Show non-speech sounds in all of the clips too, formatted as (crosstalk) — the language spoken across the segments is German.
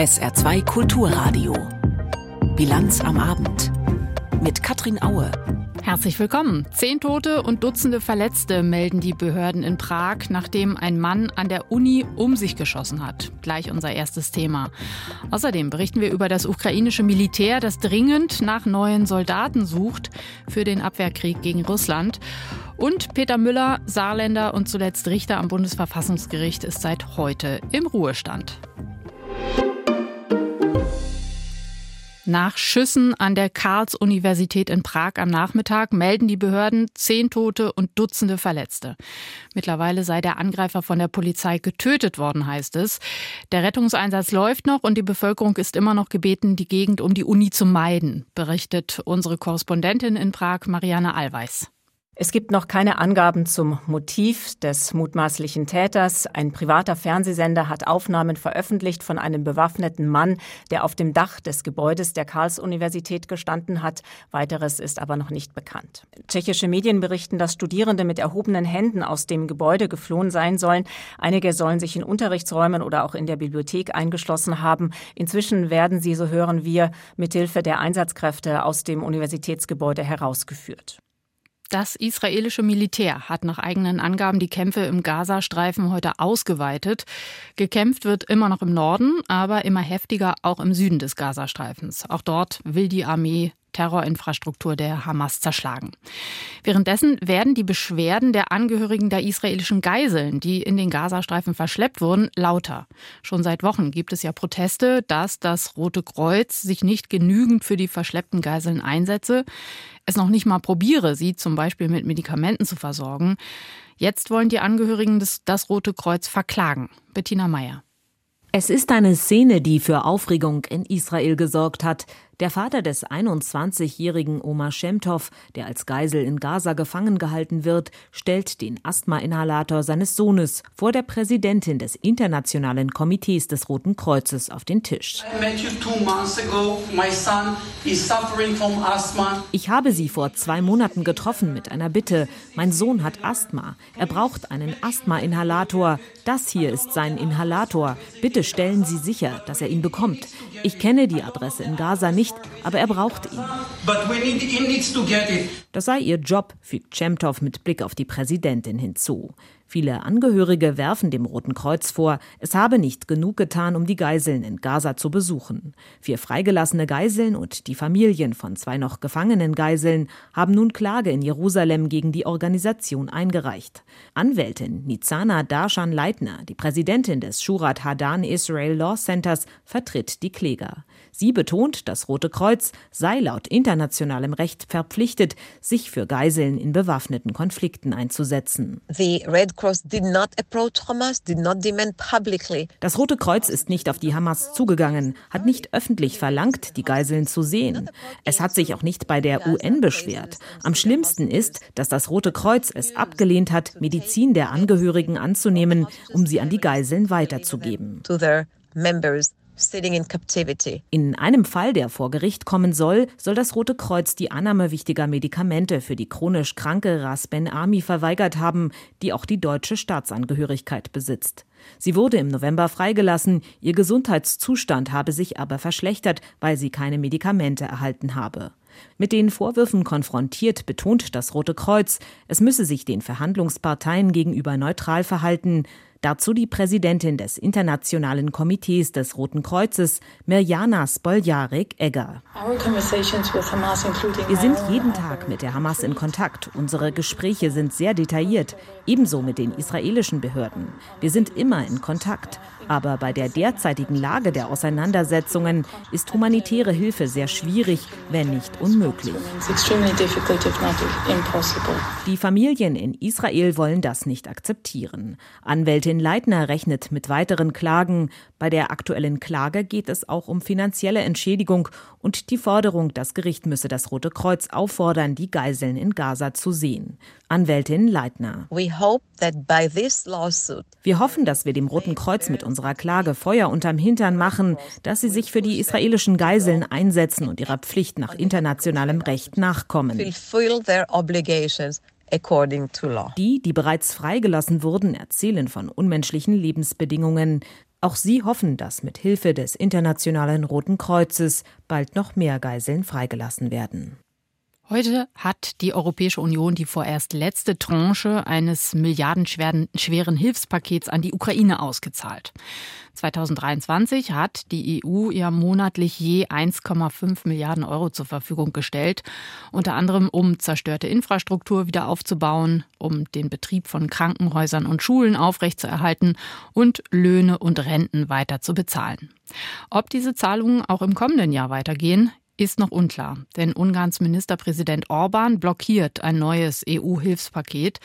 SR2 Kulturradio. Bilanz am Abend. Mit Katrin Aue. Herzlich willkommen. Zehn Tote und Dutzende Verletzte melden die Behörden in Prag, nachdem ein Mann an der Uni um sich geschossen hat. Gleich unser erstes Thema. Außerdem berichten wir über das ukrainische Militär, das dringend nach neuen Soldaten sucht für den Abwehrkrieg gegen Russland. Und Peter Müller, Saarländer und zuletzt Richter am Bundesverfassungsgericht, ist seit heute im Ruhestand. Nach Schüssen an der Karls-Universität in Prag am Nachmittag melden die Behörden zehn Tote und Dutzende Verletzte. Mittlerweile sei der Angreifer von der Polizei getötet worden, heißt es. Der Rettungseinsatz läuft noch und die Bevölkerung ist immer noch gebeten, die Gegend um die Uni zu meiden, berichtet unsere Korrespondentin in Prag, Marianne Allweis. Es gibt noch keine Angaben zum Motiv des mutmaßlichen Täters. Ein privater Fernsehsender hat Aufnahmen veröffentlicht von einem bewaffneten Mann, der auf dem Dach des Gebäudes der Karls-Universität gestanden hat. Weiteres ist aber noch nicht bekannt. Tschechische Medien berichten, dass Studierende mit erhobenen Händen aus dem Gebäude geflohen sein sollen. Einige sollen sich in Unterrichtsräumen oder auch in der Bibliothek eingeschlossen haben. Inzwischen werden sie, so hören wir, mithilfe der Einsatzkräfte aus dem Universitätsgebäude herausgeführt. Das israelische Militär hat nach eigenen Angaben die Kämpfe im Gazastreifen heute ausgeweitet. Gekämpft wird immer noch im Norden, aber immer heftiger auch im Süden des Gazastreifens. Auch dort will die Armee Terrorinfrastruktur der Hamas zerschlagen. Währenddessen werden die Beschwerden der Angehörigen der israelischen Geiseln, die in den Gazastreifen verschleppt wurden, lauter. Schon seit Wochen gibt es ja Proteste, dass das Rote Kreuz sich nicht genügend für die verschleppten Geiseln einsetze, es noch nicht mal probiere, sie zum Beispiel mit Medikamenten zu versorgen. Jetzt wollen die Angehörigen des, das Rote Kreuz verklagen. Bettina Meyer. Es ist eine Szene, die für Aufregung in Israel gesorgt hat. Der Vater des 21-jährigen Omar Shemtov, der als Geisel in Gaza gefangen gehalten wird, stellt den Asthma-Inhalator seines Sohnes vor der Präsidentin des Internationalen Komitees des Roten Kreuzes auf den Tisch. Ich habe sie vor zwei Monaten getroffen mit einer Bitte. Mein Sohn hat Asthma. Er braucht einen Asthma-Inhalator. Das hier ist sein Inhalator. Bitte stellen Sie sicher, dass er ihn bekommt. Ich kenne die Adresse in Gaza nicht, aber er braucht ihn. Das sei ihr Job, fügt Chemtov mit Blick auf die Präsidentin hinzu. Viele Angehörige werfen dem Roten Kreuz vor, es habe nicht genug getan, um die Geiseln in Gaza zu besuchen. Vier freigelassene Geiseln und die Familien von zwei noch gefangenen Geiseln haben nun Klage in Jerusalem gegen die Organisation eingereicht. Anwältin Nizana Darshan Leitner, die Präsidentin des Shurat Hadan Israel Law Centers, vertritt die Kläger. Sie betont, das Rote Kreuz sei laut internationalem Recht verpflichtet, sich für Geiseln in bewaffneten Konflikten einzusetzen. Das Rote Kreuz ist nicht auf die Hamas zugegangen, hat nicht öffentlich verlangt, die Geiseln zu sehen. Es hat sich auch nicht bei der UN beschwert. Am schlimmsten ist, dass das Rote Kreuz es abgelehnt hat, Medizin der Angehörigen anzunehmen, um sie an die Geiseln weiterzugeben. In einem Fall, der vor Gericht kommen soll, soll das Rote Kreuz die Annahme wichtiger Medikamente für die chronisch kranke Ras Ben Ami verweigert haben, die auch die deutsche Staatsangehörigkeit besitzt. Sie wurde im November freigelassen, ihr Gesundheitszustand habe sich aber verschlechtert, weil sie keine Medikamente erhalten habe. Mit den Vorwürfen konfrontiert betont das Rote Kreuz, es müsse sich den Verhandlungsparteien gegenüber neutral verhalten, Dazu die Präsidentin des Internationalen Komitees des Roten Kreuzes, Mirjana Spoljarek-Egger. Wir sind jeden Tag mit der Hamas in Kontakt. Unsere Gespräche sind sehr detailliert, ebenso mit den israelischen Behörden. Wir sind immer in Kontakt. Aber bei der derzeitigen Lage der Auseinandersetzungen ist humanitäre Hilfe sehr schwierig, wenn nicht unmöglich. Die Familien in Israel wollen das nicht akzeptieren. Anwältin Leitner rechnet mit weiteren Klagen. Bei der aktuellen Klage geht es auch um finanzielle Entschädigung und die Forderung, das Gericht müsse das Rote Kreuz auffordern, die Geiseln in Gaza zu sehen. Anwältin Leitner. Wir hoffen, dass wir dem Roten Kreuz mit unserer Klage Feuer unterm Hintern machen, dass sie sich für die israelischen Geiseln einsetzen und ihrer Pflicht nach internationalem Recht nachkommen. Die, die bereits freigelassen wurden, erzählen von unmenschlichen Lebensbedingungen. Auch sie hoffen, dass mit Hilfe des Internationalen Roten Kreuzes bald noch mehr Geiseln freigelassen werden. Heute hat die Europäische Union die vorerst letzte Tranche eines milliardenschweren Hilfspakets an die Ukraine ausgezahlt. 2023 hat die EU ihr monatlich je 1,5 Milliarden Euro zur Verfügung gestellt, unter anderem um zerstörte Infrastruktur wieder aufzubauen, um den Betrieb von Krankenhäusern und Schulen aufrechtzuerhalten und Löhne und Renten weiter zu bezahlen. Ob diese Zahlungen auch im kommenden Jahr weitergehen, ist noch unklar, denn Ungarns Ministerpräsident Orban blockiert ein neues EU-Hilfspaket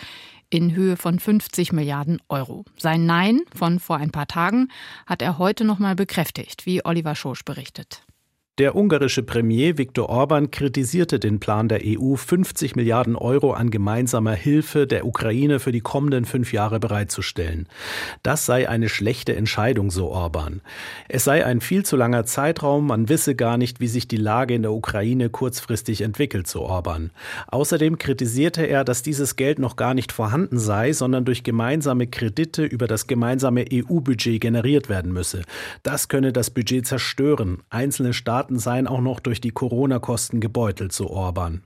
in Höhe von 50 Milliarden Euro. Sein Nein von vor ein paar Tagen hat er heute noch mal bekräftigt, wie Oliver Schosch berichtet. Der ungarische Premier Viktor Orban kritisierte den Plan der EU, 50 Milliarden Euro an gemeinsamer Hilfe der Ukraine für die kommenden fünf Jahre bereitzustellen. Das sei eine schlechte Entscheidung, so Orban. Es sei ein viel zu langer Zeitraum, man wisse gar nicht, wie sich die Lage in der Ukraine kurzfristig entwickelt, so Orban. Außerdem kritisierte er, dass dieses Geld noch gar nicht vorhanden sei, sondern durch gemeinsame Kredite über das gemeinsame EU-Budget generiert werden müsse. Das könne das Budget zerstören. Einzelne Staaten Staaten seien auch noch durch die Corona-Kosten gebeutelt, so Orban.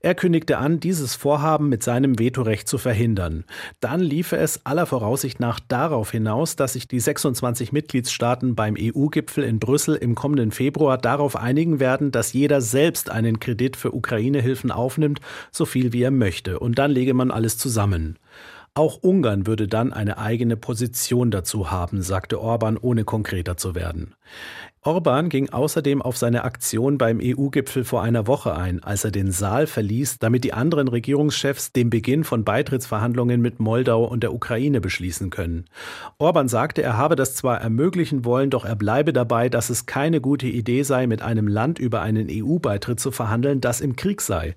Er kündigte an, dieses Vorhaben mit seinem Vetorecht zu verhindern. Dann liefe es aller Voraussicht nach darauf hinaus, dass sich die 26 Mitgliedstaaten beim EU-Gipfel in Brüssel im kommenden Februar darauf einigen werden, dass jeder selbst einen Kredit für Ukraine-Hilfen aufnimmt, so viel wie er möchte. Und dann lege man alles zusammen. Auch Ungarn würde dann eine eigene Position dazu haben, sagte Orban, ohne konkreter zu werden. Orban ging außerdem auf seine Aktion beim EU-Gipfel vor einer Woche ein, als er den Saal verließ, damit die anderen Regierungschefs den Beginn von Beitrittsverhandlungen mit Moldau und der Ukraine beschließen können. Orban sagte, er habe das zwar ermöglichen wollen, doch er bleibe dabei, dass es keine gute Idee sei, mit einem Land über einen EU-Beitritt zu verhandeln, das im Krieg sei.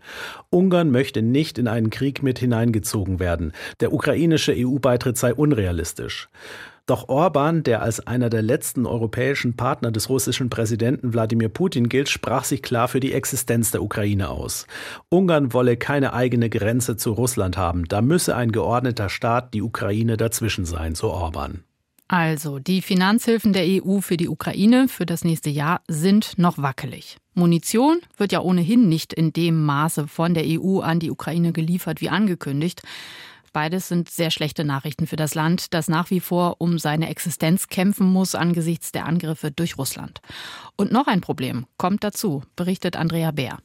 Ungarn möchte nicht in einen Krieg mit hineingezogen werden. Der ukrainische EU-Beitritt sei unrealistisch. Doch Orban, der als einer der letzten europäischen Partner des russischen Präsidenten Wladimir Putin gilt, sprach sich klar für die Existenz der Ukraine aus. Ungarn wolle keine eigene Grenze zu Russland haben, da müsse ein geordneter Staat die Ukraine dazwischen sein, so Orban. Also, die Finanzhilfen der EU für die Ukraine für das nächste Jahr sind noch wackelig. Munition wird ja ohnehin nicht in dem Maße von der EU an die Ukraine geliefert wie angekündigt. Beides sind sehr schlechte Nachrichten für das Land, das nach wie vor um seine Existenz kämpfen muss angesichts der Angriffe durch Russland. Und noch ein Problem kommt dazu, berichtet Andrea Bär.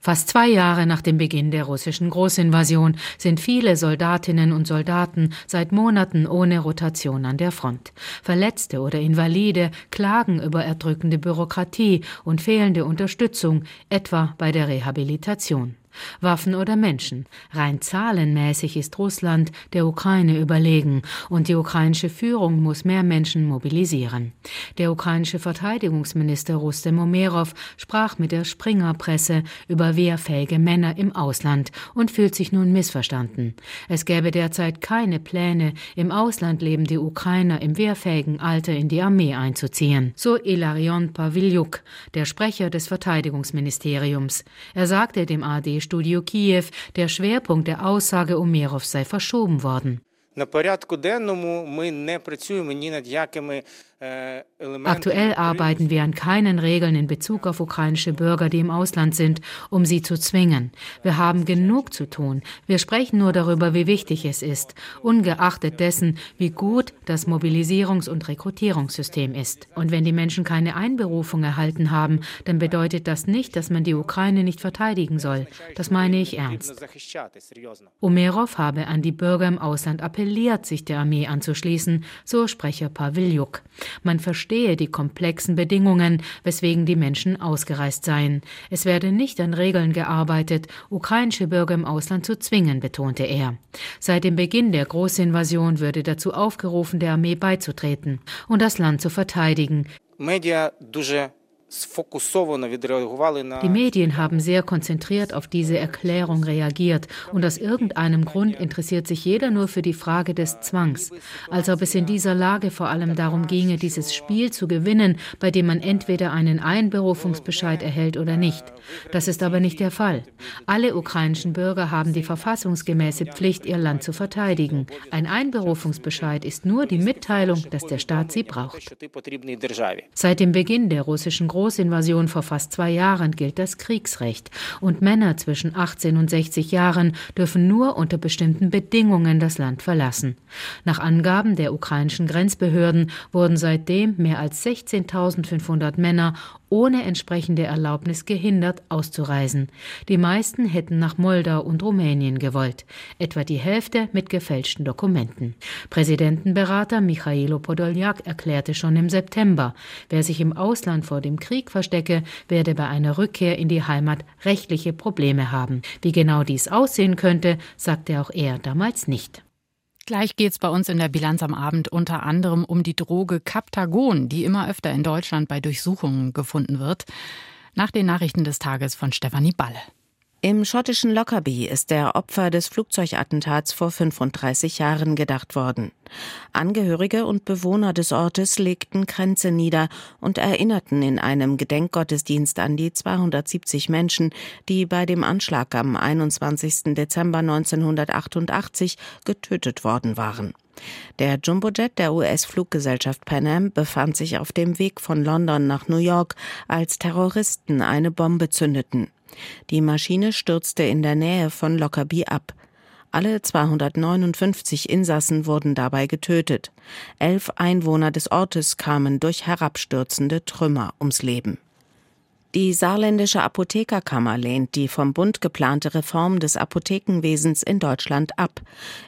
Fast zwei Jahre nach dem Beginn der russischen Großinvasion sind viele Soldatinnen und Soldaten seit Monaten ohne Rotation an der Front. Verletzte oder Invalide klagen über erdrückende Bürokratie und fehlende Unterstützung, etwa bei der Rehabilitation. Waffen oder Menschen. Rein zahlenmäßig ist Russland der Ukraine überlegen und die ukrainische Führung muss mehr Menschen mobilisieren. Der ukrainische Verteidigungsminister Rustem Umerov sprach mit der Springer-Presse über wehrfähige Männer im Ausland und fühlt sich nun missverstanden. Es gäbe derzeit keine Pläne, im Ausland lebende Ukrainer im wehrfähigen Alter in die Armee einzuziehen. So Ilarion Paviliuk, der Sprecher des Verteidigungsministeriums. Er sagte dem AD Studio Kiew, der Schwerpunkt der Aussage Umerov sei verschoben worden. На порядку денному ми не працюємо ні над якими Äh, Aktuell arbeiten wir an keinen Regeln in Bezug auf ukrainische Bürger, die im Ausland sind, um sie zu zwingen. Wir haben genug zu tun. Wir sprechen nur darüber, wie wichtig es ist, ungeachtet dessen, wie gut das Mobilisierungs- und Rekrutierungssystem ist. Und wenn die Menschen keine Einberufung erhalten haben, dann bedeutet das nicht, dass man die Ukraine nicht verteidigen soll. Das meine ich ernst. Umerov habe an die Bürger im Ausland appelliert, sich der Armee anzuschließen, so Sprecher Pavliuk. Man verstehe die komplexen Bedingungen, weswegen die Menschen ausgereist seien. Es werde nicht an Regeln gearbeitet, ukrainische Bürger im Ausland zu zwingen, betonte er. Seit dem Beginn der Großinvasion würde dazu aufgerufen, der Armee beizutreten und das Land zu verteidigen. Medien дуже die Medien haben sehr konzentriert auf diese Erklärung reagiert und aus irgendeinem Grund interessiert sich jeder nur für die Frage des Zwangs, als ob es in dieser Lage vor allem darum ginge, dieses Spiel zu gewinnen, bei dem man entweder einen Einberufungsbescheid erhält oder nicht. Das ist aber nicht der Fall. Alle ukrainischen Bürger haben die verfassungsgemäße Pflicht, ihr Land zu verteidigen. Ein Einberufungsbescheid ist nur die Mitteilung, dass der Staat sie braucht. Seit dem Beginn der russischen Großinvasion vor fast zwei Jahren gilt das Kriegsrecht und Männer zwischen 18 und 60 Jahren dürfen nur unter bestimmten Bedingungen das Land verlassen. Nach Angaben der ukrainischen Grenzbehörden wurden seitdem mehr als 16.500 Männer ohne entsprechende Erlaubnis gehindert, auszureisen. Die meisten hätten nach Moldau und Rumänien gewollt, etwa die Hälfte mit gefälschten Dokumenten. Präsidentenberater Michailo Podoljak erklärte schon im September, wer sich im Ausland vor dem Krieg verstecke, werde bei einer Rückkehr in die Heimat rechtliche Probleme haben. Wie genau dies aussehen könnte, sagte auch er damals nicht. Gleich geht es bei uns in der Bilanz am Abend unter anderem um die Droge Captagon, die immer öfter in Deutschland bei Durchsuchungen gefunden wird. Nach den Nachrichten des Tages von Stefanie Balle. Im schottischen Lockerbie ist der Opfer des Flugzeugattentats vor 35 Jahren gedacht worden. Angehörige und Bewohner des Ortes legten Kränze nieder und erinnerten in einem Gedenkgottesdienst an die 270 Menschen, die bei dem Anschlag am 21. Dezember 1988 getötet worden waren. Der Jumbojet der US-Fluggesellschaft Pan Am befand sich auf dem Weg von London nach New York, als Terroristen eine Bombe zündeten. Die Maschine stürzte in der Nähe von Lockerbie ab. Alle 259 Insassen wurden dabei getötet. Elf Einwohner des Ortes kamen durch herabstürzende Trümmer ums Leben. Die saarländische Apothekerkammer lehnt die vom Bund geplante Reform des Apothekenwesens in Deutschland ab.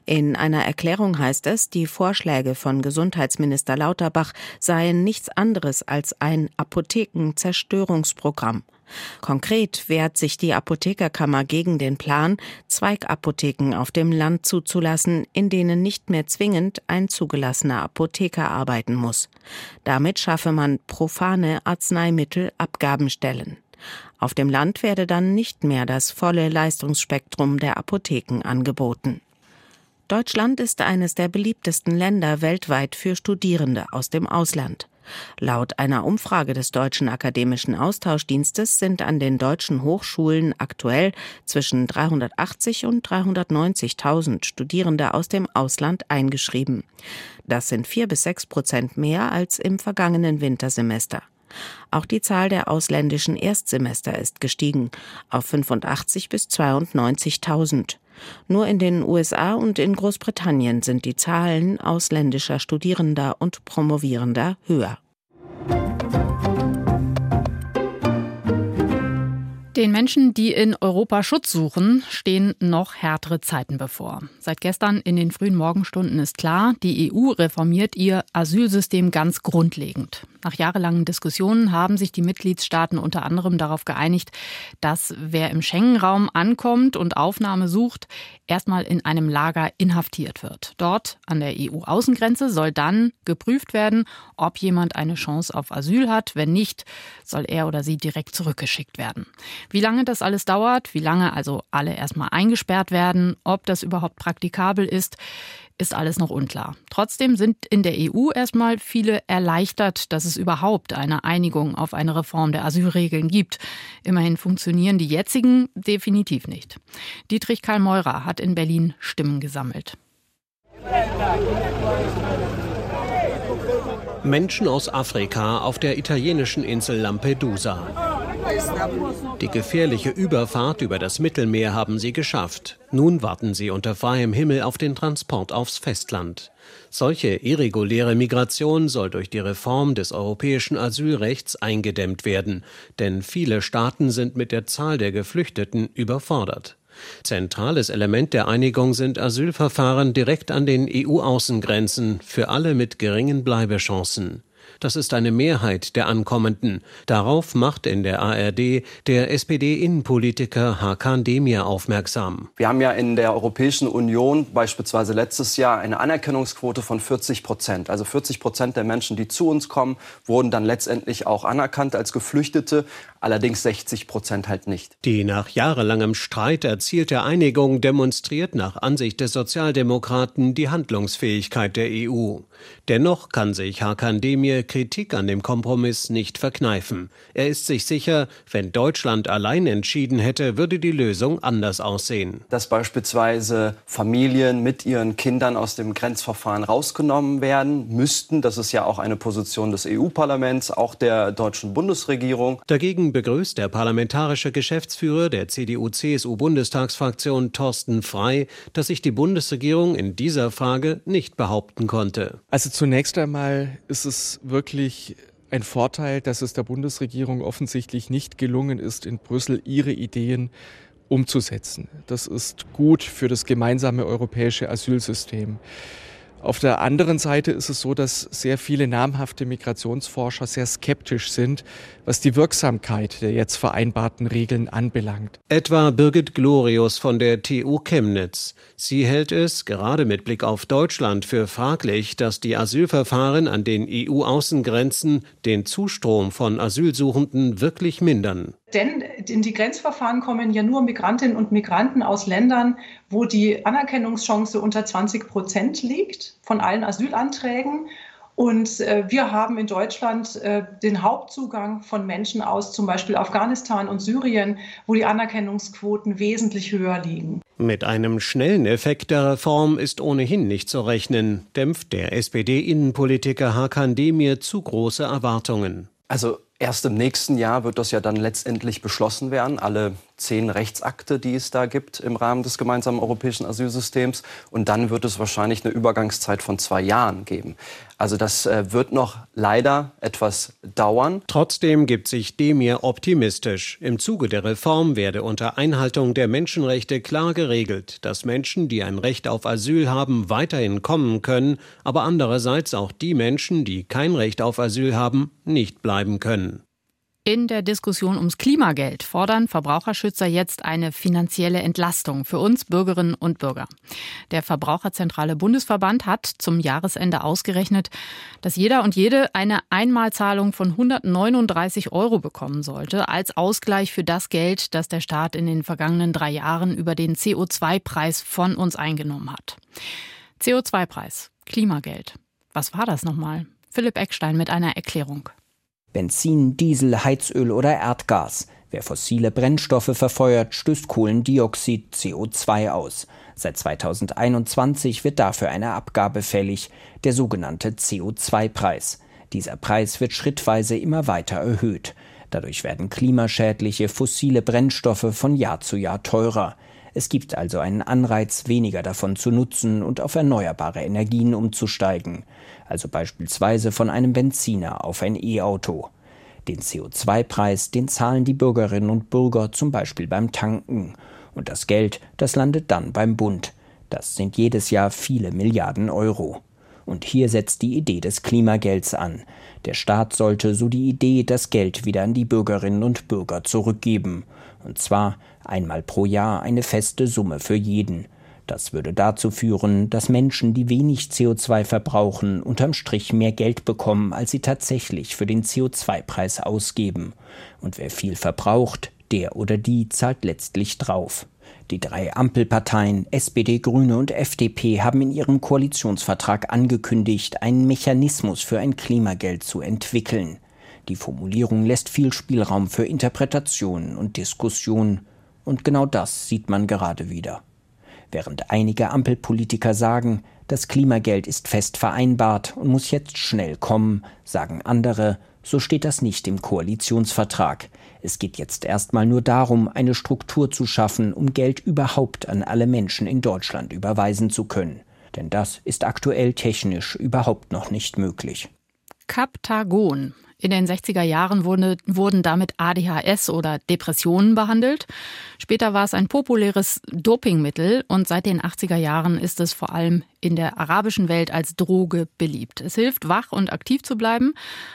In einer Erklärung heißt es, die Vorschläge von Gesundheitsminister Lauterbach seien nichts anderes als ein Apothekenzerstörungsprogramm. Konkret wehrt sich die Apothekerkammer gegen den Plan, Zweigapotheken auf dem Land zuzulassen, in denen nicht mehr zwingend ein zugelassener Apotheker arbeiten muss. Damit schaffe man profane Arzneimittelabgabenstellen. Auf dem Land werde dann nicht mehr das volle Leistungsspektrum der Apotheken angeboten. Deutschland ist eines der beliebtesten Länder weltweit für Studierende aus dem Ausland. Laut einer Umfrage des Deutschen Akademischen Austauschdienstes sind an den deutschen Hochschulen aktuell zwischen 380 und 390.000 Studierende aus dem Ausland eingeschrieben. Das sind vier bis sechs Prozent mehr als im vergangenen Wintersemester. Auch die Zahl der ausländischen Erstsemester ist gestiegen auf 85 bis 92.000. Nur in den USA und in Großbritannien sind die Zahlen ausländischer Studierender und Promovierender höher. Den Menschen, die in Europa Schutz suchen, stehen noch härtere Zeiten bevor. Seit gestern in den frühen Morgenstunden ist klar, die EU reformiert ihr Asylsystem ganz grundlegend. Nach jahrelangen Diskussionen haben sich die Mitgliedstaaten unter anderem darauf geeinigt, dass wer im Schengen-Raum ankommt und Aufnahme sucht, erstmal in einem Lager inhaftiert wird. Dort an der EU-Außengrenze soll dann geprüft werden, ob jemand eine Chance auf Asyl hat. Wenn nicht, soll er oder sie direkt zurückgeschickt werden. Wie lange das alles dauert, wie lange also alle erstmal eingesperrt werden, ob das überhaupt praktikabel ist, ist alles noch unklar. Trotzdem sind in der EU erstmal viele erleichtert, dass es überhaupt eine Einigung auf eine Reform der Asylregeln gibt. Immerhin funktionieren die jetzigen definitiv nicht. Dietrich Karl Meurer hat in Berlin Stimmen gesammelt. Menschen aus Afrika auf der italienischen Insel Lampedusa. Die gefährliche Überfahrt über das Mittelmeer haben sie geschafft. Nun warten sie unter freiem Himmel auf den Transport aufs Festland. Solche irreguläre Migration soll durch die Reform des europäischen Asylrechts eingedämmt werden, denn viele Staaten sind mit der Zahl der Geflüchteten überfordert. Zentrales Element der Einigung sind Asylverfahren direkt an den EU-Außengrenzen für alle mit geringen Bleibechancen. Das ist eine Mehrheit der Ankommenden. Darauf macht in der ARD der SPD-Innenpolitiker Hakan Demir aufmerksam. Wir haben ja in der Europäischen Union beispielsweise letztes Jahr eine Anerkennungsquote von 40 Prozent. Also 40 Prozent der Menschen, die zu uns kommen, wurden dann letztendlich auch anerkannt als Geflüchtete, allerdings 60 Prozent halt nicht. Die nach jahrelangem Streit erzielte Einigung demonstriert nach Ansicht des Sozialdemokraten die Handlungsfähigkeit der EU. Dennoch kann sich Hakan Demir Kritik an dem Kompromiss nicht verkneifen. Er ist sich sicher, wenn Deutschland allein entschieden hätte, würde die Lösung anders aussehen. Dass beispielsweise Familien mit ihren Kindern aus dem Grenzverfahren rausgenommen werden müssten, das ist ja auch eine Position des EU-Parlaments, auch der deutschen Bundesregierung. Dagegen begrüßt der parlamentarische Geschäftsführer der CDU-CSU-Bundestagsfraktion Thorsten Frei, dass sich die Bundesregierung in dieser Frage nicht behaupten konnte. Also zunächst einmal ist es wirklich ein Vorteil, dass es der Bundesregierung offensichtlich nicht gelungen ist, in Brüssel ihre Ideen umzusetzen. Das ist gut für das gemeinsame europäische Asylsystem. Auf der anderen Seite ist es so, dass sehr viele namhafte Migrationsforscher sehr skeptisch sind, was die Wirksamkeit der jetzt vereinbarten Regeln anbelangt. Etwa Birgit Glorius von der TU Chemnitz. Sie hält es, gerade mit Blick auf Deutschland, für fraglich, dass die Asylverfahren an den EU-Außengrenzen den Zustrom von Asylsuchenden wirklich mindern. Denn in die Grenzverfahren kommen ja nur Migrantinnen und Migranten aus Ländern, wo die Anerkennungschance unter 20 Prozent liegt von allen Asylanträgen. Und äh, wir haben in Deutschland äh, den Hauptzugang von Menschen aus zum Beispiel Afghanistan und Syrien, wo die Anerkennungsquoten wesentlich höher liegen. Mit einem schnellen Effekt der Reform ist ohnehin nicht zu rechnen, dämpft der SPD-Innenpolitiker Hakan Demir zu große Erwartungen. Also Erst im nächsten Jahr wird das ja dann letztendlich beschlossen werden, alle zehn Rechtsakte, die es da gibt im Rahmen des gemeinsamen europäischen Asylsystems. Und dann wird es wahrscheinlich eine Übergangszeit von zwei Jahren geben. Also das äh, wird noch leider etwas dauern. Trotzdem gibt sich Demir optimistisch. Im Zuge der Reform werde unter Einhaltung der Menschenrechte klar geregelt, dass Menschen, die ein Recht auf Asyl haben, weiterhin kommen können, aber andererseits auch die Menschen, die kein Recht auf Asyl haben, nicht bleiben können. In der Diskussion ums Klimageld fordern Verbraucherschützer jetzt eine finanzielle Entlastung für uns Bürgerinnen und Bürger. Der Verbraucherzentrale Bundesverband hat zum Jahresende ausgerechnet, dass jeder und jede eine Einmalzahlung von 139 Euro bekommen sollte, als Ausgleich für das Geld, das der Staat in den vergangenen drei Jahren über den CO2-Preis von uns eingenommen hat. CO2-Preis, Klimageld. Was war das nochmal? Philipp Eckstein mit einer Erklärung. Benzin, Diesel, Heizöl oder Erdgas. Wer fossile Brennstoffe verfeuert, stößt Kohlendioxid CO2 aus. Seit 2021 wird dafür eine Abgabe fällig, der sogenannte CO2-Preis. Dieser Preis wird schrittweise immer weiter erhöht. Dadurch werden klimaschädliche fossile Brennstoffe von Jahr zu Jahr teurer. Es gibt also einen Anreiz, weniger davon zu nutzen und auf erneuerbare Energien umzusteigen also beispielsweise von einem Benziner auf ein E-Auto. Den CO2-Preis, den zahlen die Bürgerinnen und Bürger zum Beispiel beim Tanken. Und das Geld, das landet dann beim Bund. Das sind jedes Jahr viele Milliarden Euro. Und hier setzt die Idee des Klimagelds an. Der Staat sollte, so die Idee, das Geld wieder an die Bürgerinnen und Bürger zurückgeben. Und zwar einmal pro Jahr eine feste Summe für jeden. Das würde dazu führen, dass Menschen, die wenig CO2 verbrauchen, unterm Strich mehr Geld bekommen, als sie tatsächlich für den CO2-Preis ausgeben. Und wer viel verbraucht, der oder die zahlt letztlich drauf. Die drei Ampelparteien SPD, Grüne und FDP haben in ihrem Koalitionsvertrag angekündigt, einen Mechanismus für ein Klimageld zu entwickeln. Die Formulierung lässt viel Spielraum für Interpretationen und Diskussionen. Und genau das sieht man gerade wieder. Während einige Ampelpolitiker sagen, das Klimageld ist fest vereinbart und muss jetzt schnell kommen, sagen andere, so steht das nicht im Koalitionsvertrag. Es geht jetzt erstmal nur darum, eine Struktur zu schaffen, um Geld überhaupt an alle Menschen in Deutschland überweisen zu können. Denn das ist aktuell technisch überhaupt noch nicht möglich. Kaptagon In den 60er Jahren wurde, wurden damit ADHS oder Depressionen behandelt. Später war es ein populäres Dopingmittel und seit den 80er Jahren ist es vor allem in der arabischen Welt als Droge beliebt. Es hilft, wach und aktiv zu bleiben,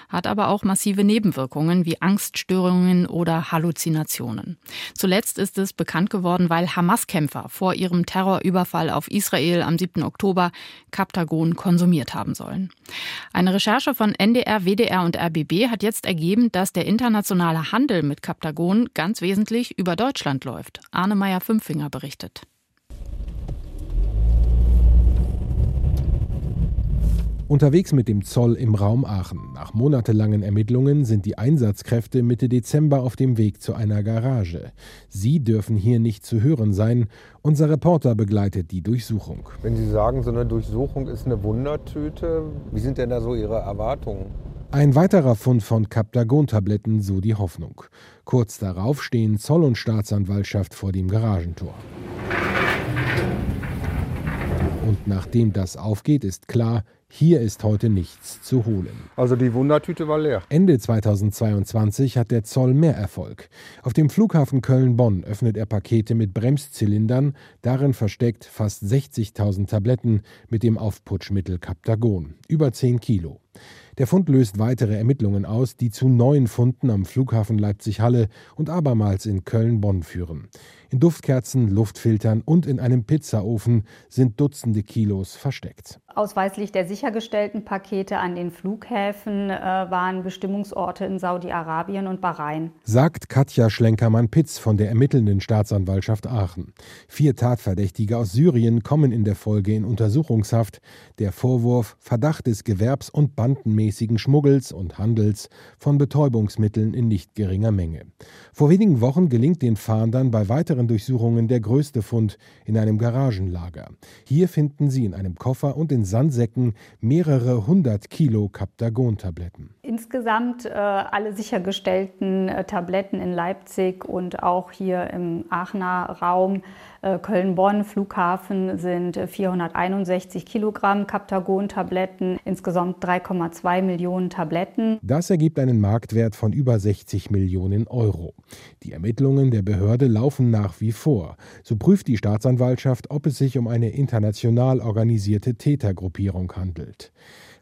hat aber auch massive Nebenwirkungen wie Angststörungen oder Halluzinationen. Zuletzt ist es bekannt geworden, weil Hamas-Kämpfer vor ihrem Terrorüberfall auf Israel am 7. Oktober Kaptagon konsumiert haben sollen. Eine Recherche von NDR, WDR und RBB hat jetzt ergeben, dass der internationale Handel mit Kaptagon ganz wesentlich über Deutschland läuft. Arne Meyer-Fünfinger berichtet. Unterwegs mit dem Zoll im Raum Aachen. Nach monatelangen Ermittlungen sind die Einsatzkräfte Mitte Dezember auf dem Weg zu einer Garage. Sie dürfen hier nicht zu hören sein. Unser Reporter begleitet die Durchsuchung. Wenn Sie sagen, so eine Durchsuchung ist eine Wundertüte, wie sind denn da so Ihre Erwartungen? Ein weiterer Fund von Captagon-Tabletten, so die Hoffnung. Kurz darauf stehen Zoll und Staatsanwaltschaft vor dem Garagentor. Und nachdem das aufgeht, ist klar, hier ist heute nichts zu holen. Also die Wundertüte war leer. Ende 2022 hat der Zoll mehr Erfolg. Auf dem Flughafen Köln-Bonn öffnet er Pakete mit Bremszylindern, darin versteckt fast 60.000 Tabletten mit dem Aufputschmittel Captagon, über 10 Kilo. Der Fund löst weitere Ermittlungen aus, die zu neuen Funden am Flughafen Leipzig-Halle und abermals in Köln-Bonn führen. In Duftkerzen, Luftfiltern und in einem Pizzaofen sind Dutzende Kilos versteckt. Ausweislich der sichergestellten Pakete an den Flughäfen äh, waren Bestimmungsorte in Saudi-Arabien und Bahrain. Sagt Katja Schlenkermann-Pitz von der ermittelnden Staatsanwaltschaft Aachen. Vier Tatverdächtige aus Syrien kommen in der Folge in Untersuchungshaft. Der Vorwurf Verdacht des Gewerbs- und bandenmäßigen Schmuggels und Handels von Betäubungsmitteln in nicht geringer Menge. Vor wenigen Wochen gelingt den Fahndern bei weiteren Durchsuchungen der größte Fund in einem Garagenlager. Hier finden sie in einem Koffer und in Sandsäcken mehrere hundert Kilo Captagon-Tabletten. Insgesamt äh, alle sichergestellten äh, Tabletten in Leipzig und auch hier im Aachener Raum Köln-Bonn Flughafen sind 461 Kilogramm Captagon-Tabletten, insgesamt 3,2 Millionen Tabletten. Das ergibt einen Marktwert von über 60 Millionen Euro. Die Ermittlungen der Behörde laufen nach wie vor. So prüft die Staatsanwaltschaft, ob es sich um eine international organisierte Tätergruppierung handelt.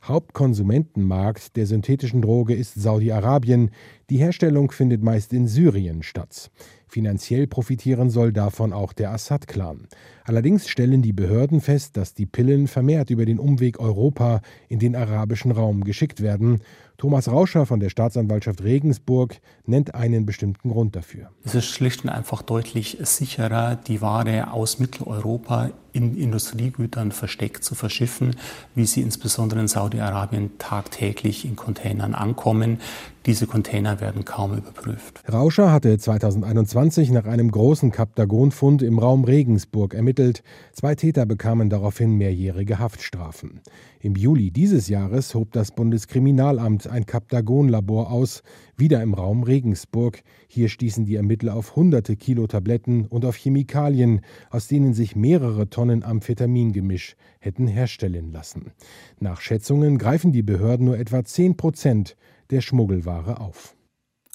Hauptkonsumentenmarkt der synthetischen Droge ist Saudi-Arabien. Die Herstellung findet meist in Syrien statt. Finanziell profitieren soll davon auch der Assad-Clan. Allerdings stellen die Behörden fest, dass die Pillen vermehrt über den Umweg Europa in den arabischen Raum geschickt werden. Thomas Rauscher von der Staatsanwaltschaft Regensburg nennt einen bestimmten Grund dafür. Es ist schlicht und einfach deutlich sicherer, die Ware aus Mitteleuropa in Industriegütern versteckt zu verschiffen, wie sie insbesondere in Saudi-Arabien tagtäglich in Containern ankommen. Diese Container werden kaum überprüft. Rauscher hatte 2021 nach einem großen Kaptagon-Fund im Raum Regensburg ermittelt. Zwei Täter bekamen daraufhin mehrjährige Haftstrafen. Im Juli dieses Jahres hob das Bundeskriminalamt ein Kaptagon-Labor aus, wieder im Raum Regensburg. Hier stießen die Ermittler auf hunderte Kilo Tabletten und auf Chemikalien, aus denen sich mehrere Tonnen Amphetamingemisch hätten herstellen lassen. Nach Schätzungen greifen die Behörden nur etwa 10 Prozent der Schmuggelware auf.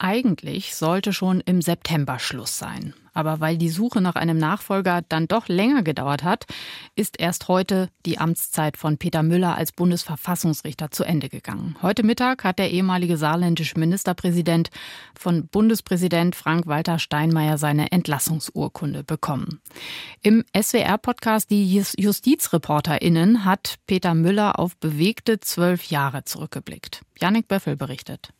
Eigentlich sollte schon im September Schluss sein. Aber weil die Suche nach einem Nachfolger dann doch länger gedauert hat, ist erst heute die Amtszeit von Peter Müller als Bundesverfassungsrichter zu Ende gegangen. Heute Mittag hat der ehemalige saarländische Ministerpräsident von Bundespräsident Frank-Walter Steinmeier seine Entlassungsurkunde bekommen. Im SWR-Podcast Die JustizreporterInnen hat Peter Müller auf bewegte zwölf Jahre zurückgeblickt. Janik Böffel berichtet.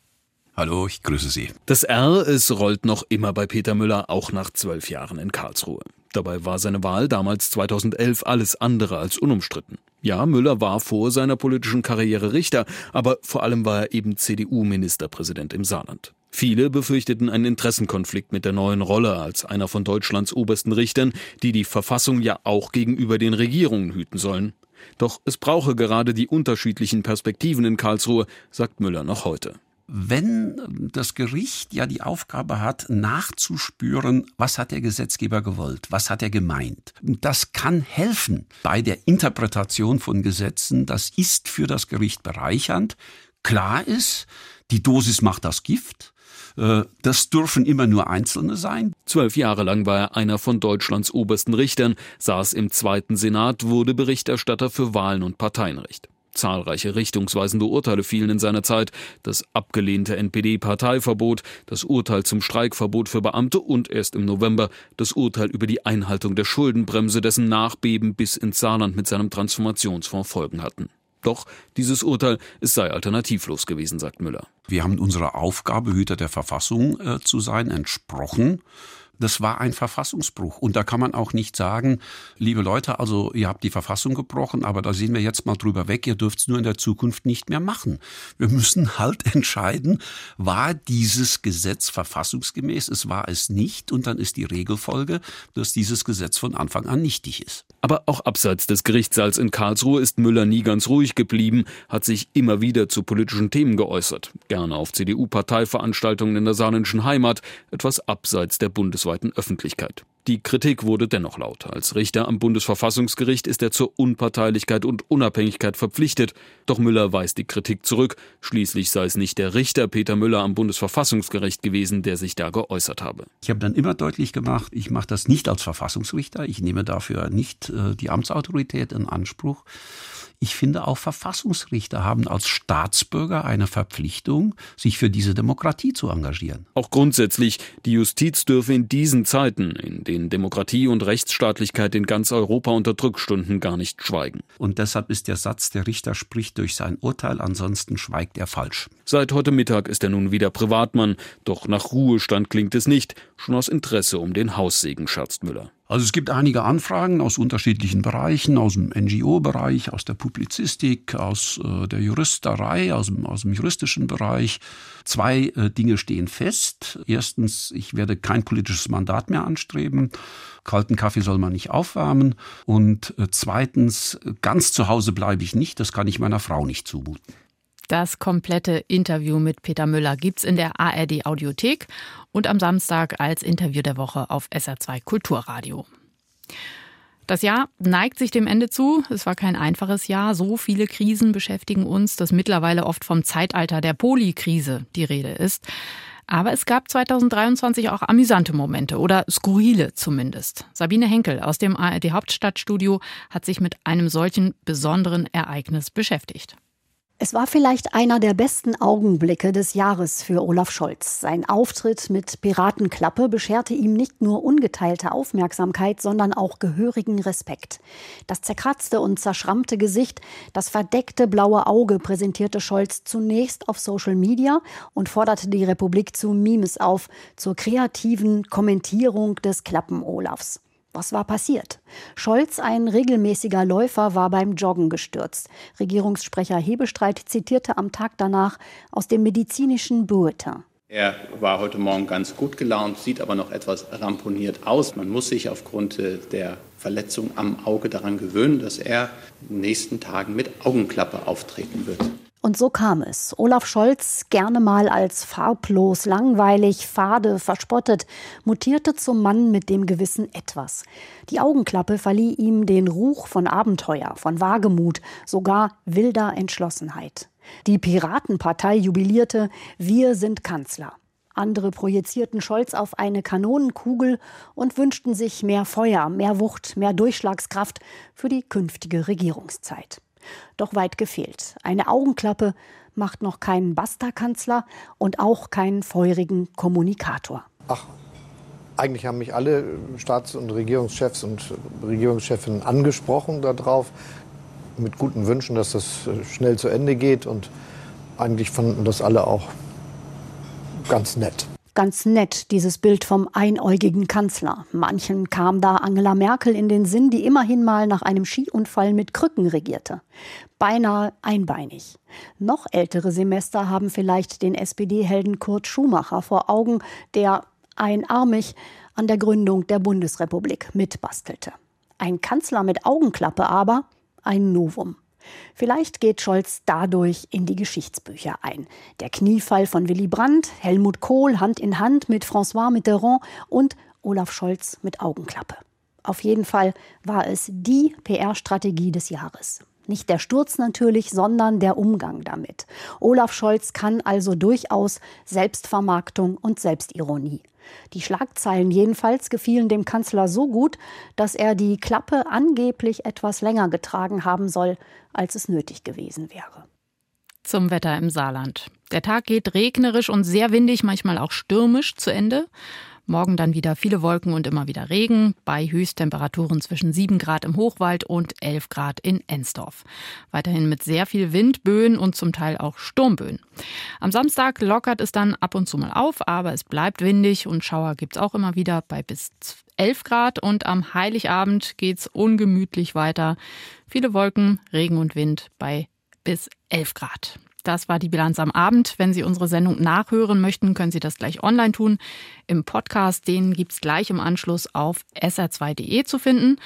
Hallo, ich grüße Sie. Das R, es rollt noch immer bei Peter Müller, auch nach zwölf Jahren in Karlsruhe. Dabei war seine Wahl damals 2011 alles andere als unumstritten. Ja, Müller war vor seiner politischen Karriere Richter, aber vor allem war er eben CDU-Ministerpräsident im Saarland. Viele befürchteten einen Interessenkonflikt mit der neuen Rolle als einer von Deutschlands obersten Richtern, die die Verfassung ja auch gegenüber den Regierungen hüten sollen. Doch es brauche gerade die unterschiedlichen Perspektiven in Karlsruhe, sagt Müller noch heute wenn das Gericht ja die Aufgabe hat, nachzuspüren, was hat der Gesetzgeber gewollt, was hat er gemeint. Das kann helfen bei der Interpretation von Gesetzen, das ist für das Gericht bereichernd, klar ist, die Dosis macht das Gift. Äh, das dürfen immer nur Einzelne sein. Zwölf Jahre lang war er einer von Deutschlands obersten Richtern, saß im zweiten Senat, wurde Berichterstatter für Wahlen und Parteienrecht. Zahlreiche richtungsweisende Urteile fielen in seiner Zeit. Das abgelehnte NPD-Parteiverbot, das Urteil zum Streikverbot für Beamte und erst im November das Urteil über die Einhaltung der Schuldenbremse, dessen Nachbeben bis ins Saarland mit seinem Transformationsfonds Folgen hatten. Doch dieses Urteil, es sei alternativlos gewesen, sagt Müller. Wir haben unserer Aufgabe, Hüter der Verfassung äh, zu sein, entsprochen. Das war ein Verfassungsbruch. Und da kann man auch nicht sagen, liebe Leute, also ihr habt die Verfassung gebrochen, aber da sehen wir jetzt mal drüber weg, ihr dürft es nur in der Zukunft nicht mehr machen. Wir müssen halt (laughs) entscheiden, war dieses Gesetz verfassungsgemäß, es war es nicht, und dann ist die Regelfolge, dass dieses Gesetz von Anfang an nichtig ist. Aber auch abseits des Gerichtssaals in Karlsruhe ist Müller nie ganz ruhig geblieben, hat sich immer wieder zu politischen Themen geäußert. Gerne auf CDU-Parteiveranstaltungen in der saarländischen Heimat, etwas abseits der Bundeswehr bundesweiten Öffentlichkeit. Die Kritik wurde dennoch laut. Als Richter am Bundesverfassungsgericht ist er zur Unparteilichkeit und Unabhängigkeit verpflichtet. Doch Müller weist die Kritik zurück. Schließlich sei es nicht der Richter Peter Müller am Bundesverfassungsgericht gewesen, der sich da geäußert habe. Ich habe dann immer deutlich gemacht, ich mache das nicht als Verfassungsrichter. Ich nehme dafür nicht äh, die Amtsautorität in Anspruch. Ich finde, auch Verfassungsrichter haben als Staatsbürger eine Verpflichtung, sich für diese Demokratie zu engagieren. Auch grundsätzlich, die Justiz dürfe in diesen Zeiten, in denen Demokratie und Rechtsstaatlichkeit in ganz Europa unter Druck stunden, gar nicht schweigen. Und deshalb ist der Satz, der Richter spricht durch sein Urteil, ansonsten schweigt er falsch. Seit heute Mittag ist er nun wieder Privatmann, doch nach Ruhestand klingt es nicht, schon aus Interesse um den Haussegen, scherzt Müller. Also es gibt einige Anfragen aus unterschiedlichen Bereichen, aus dem NGO-Bereich, aus der Publizistik, aus äh, der Juristerei, aus dem, aus dem juristischen Bereich. Zwei äh, Dinge stehen fest. Erstens, ich werde kein politisches Mandat mehr anstreben. Kalten Kaffee soll man nicht aufwärmen. Und äh, zweitens, ganz zu Hause bleibe ich nicht. Das kann ich meiner Frau nicht zumuten. Das komplette Interview mit Peter Müller gibt's in der ARD Audiothek und am Samstag als Interview der Woche auf SR2 Kulturradio. Das Jahr neigt sich dem Ende zu. Es war kein einfaches Jahr. So viele Krisen beschäftigen uns, dass mittlerweile oft vom Zeitalter der Polikrise die Rede ist. Aber es gab 2023 auch amüsante Momente oder skurrile zumindest. Sabine Henkel aus dem ARD Hauptstadtstudio hat sich mit einem solchen besonderen Ereignis beschäftigt. Es war vielleicht einer der besten Augenblicke des Jahres für Olaf Scholz. Sein Auftritt mit Piratenklappe bescherte ihm nicht nur ungeteilte Aufmerksamkeit, sondern auch gehörigen Respekt. Das zerkratzte und zerschrammte Gesicht, das verdeckte blaue Auge präsentierte Scholz zunächst auf Social Media und forderte die Republik zu Memes auf, zur kreativen Kommentierung des Klappen Olafs. Was war passiert? Scholz, ein regelmäßiger Läufer, war beim Joggen gestürzt. Regierungssprecher Hebestreit zitierte am Tag danach aus dem medizinischen Bulletin. Er war heute Morgen ganz gut gelaunt, sieht aber noch etwas ramponiert aus. Man muss sich aufgrund äh, der Verletzung am Auge daran gewöhnen, dass er in den nächsten Tagen mit Augenklappe auftreten wird. Und so kam es. Olaf Scholz, gerne mal als farblos, langweilig, fade, verspottet, mutierte zum Mann mit dem gewissen Etwas. Die Augenklappe verlieh ihm den Ruch von Abenteuer, von Wagemut, sogar wilder Entschlossenheit. Die Piratenpartei jubilierte, wir sind Kanzler. Andere projizierten Scholz auf eine Kanonenkugel und wünschten sich mehr Feuer, mehr Wucht, mehr Durchschlagskraft für die künftige Regierungszeit. Doch weit gefehlt. Eine Augenklappe macht noch keinen Basta-Kanzler und auch keinen feurigen Kommunikator. Ach, eigentlich haben mich alle Staats- und Regierungschefs und Regierungschefinnen angesprochen darauf, mit guten Wünschen, dass das schnell zu Ende geht. Und eigentlich fanden das alle auch ganz nett ganz nett, dieses Bild vom einäugigen Kanzler. Manchen kam da Angela Merkel in den Sinn, die immerhin mal nach einem Skiunfall mit Krücken regierte. Beinahe einbeinig. Noch ältere Semester haben vielleicht den SPD-Helden Kurt Schumacher vor Augen, der einarmig an der Gründung der Bundesrepublik mitbastelte. Ein Kanzler mit Augenklappe aber ein Novum. Vielleicht geht Scholz dadurch in die Geschichtsbücher ein. Der Kniefall von Willy Brandt, Helmut Kohl Hand in Hand mit François Mitterrand und Olaf Scholz mit Augenklappe. Auf jeden Fall war es die PR-Strategie des Jahres. Nicht der Sturz natürlich, sondern der Umgang damit. Olaf Scholz kann also durchaus Selbstvermarktung und Selbstironie. Die Schlagzeilen jedenfalls gefielen dem Kanzler so gut, dass er die Klappe angeblich etwas länger getragen haben soll, als es nötig gewesen wäre. Zum Wetter im Saarland. Der Tag geht regnerisch und sehr windig, manchmal auch stürmisch zu Ende. Morgen dann wieder viele Wolken und immer wieder Regen, bei Höchsttemperaturen zwischen 7 Grad im Hochwald und 11 Grad in Ensdorf. Weiterhin mit sehr viel Wind, Böen und zum Teil auch Sturmböen. Am Samstag lockert es dann ab und zu mal auf, aber es bleibt windig und Schauer gibt es auch immer wieder bei bis 11 Grad und am Heiligabend geht es ungemütlich weiter. Viele Wolken, Regen und Wind bei bis 11 Grad. Das war die Bilanz am Abend. Wenn Sie unsere Sendung nachhören möchten, können Sie das gleich online tun. Im Podcast, den gibt es gleich im Anschluss auf sr2.de zu finden.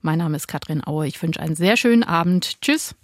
Mein Name ist Katrin Aue. Ich wünsche einen sehr schönen Abend. Tschüss.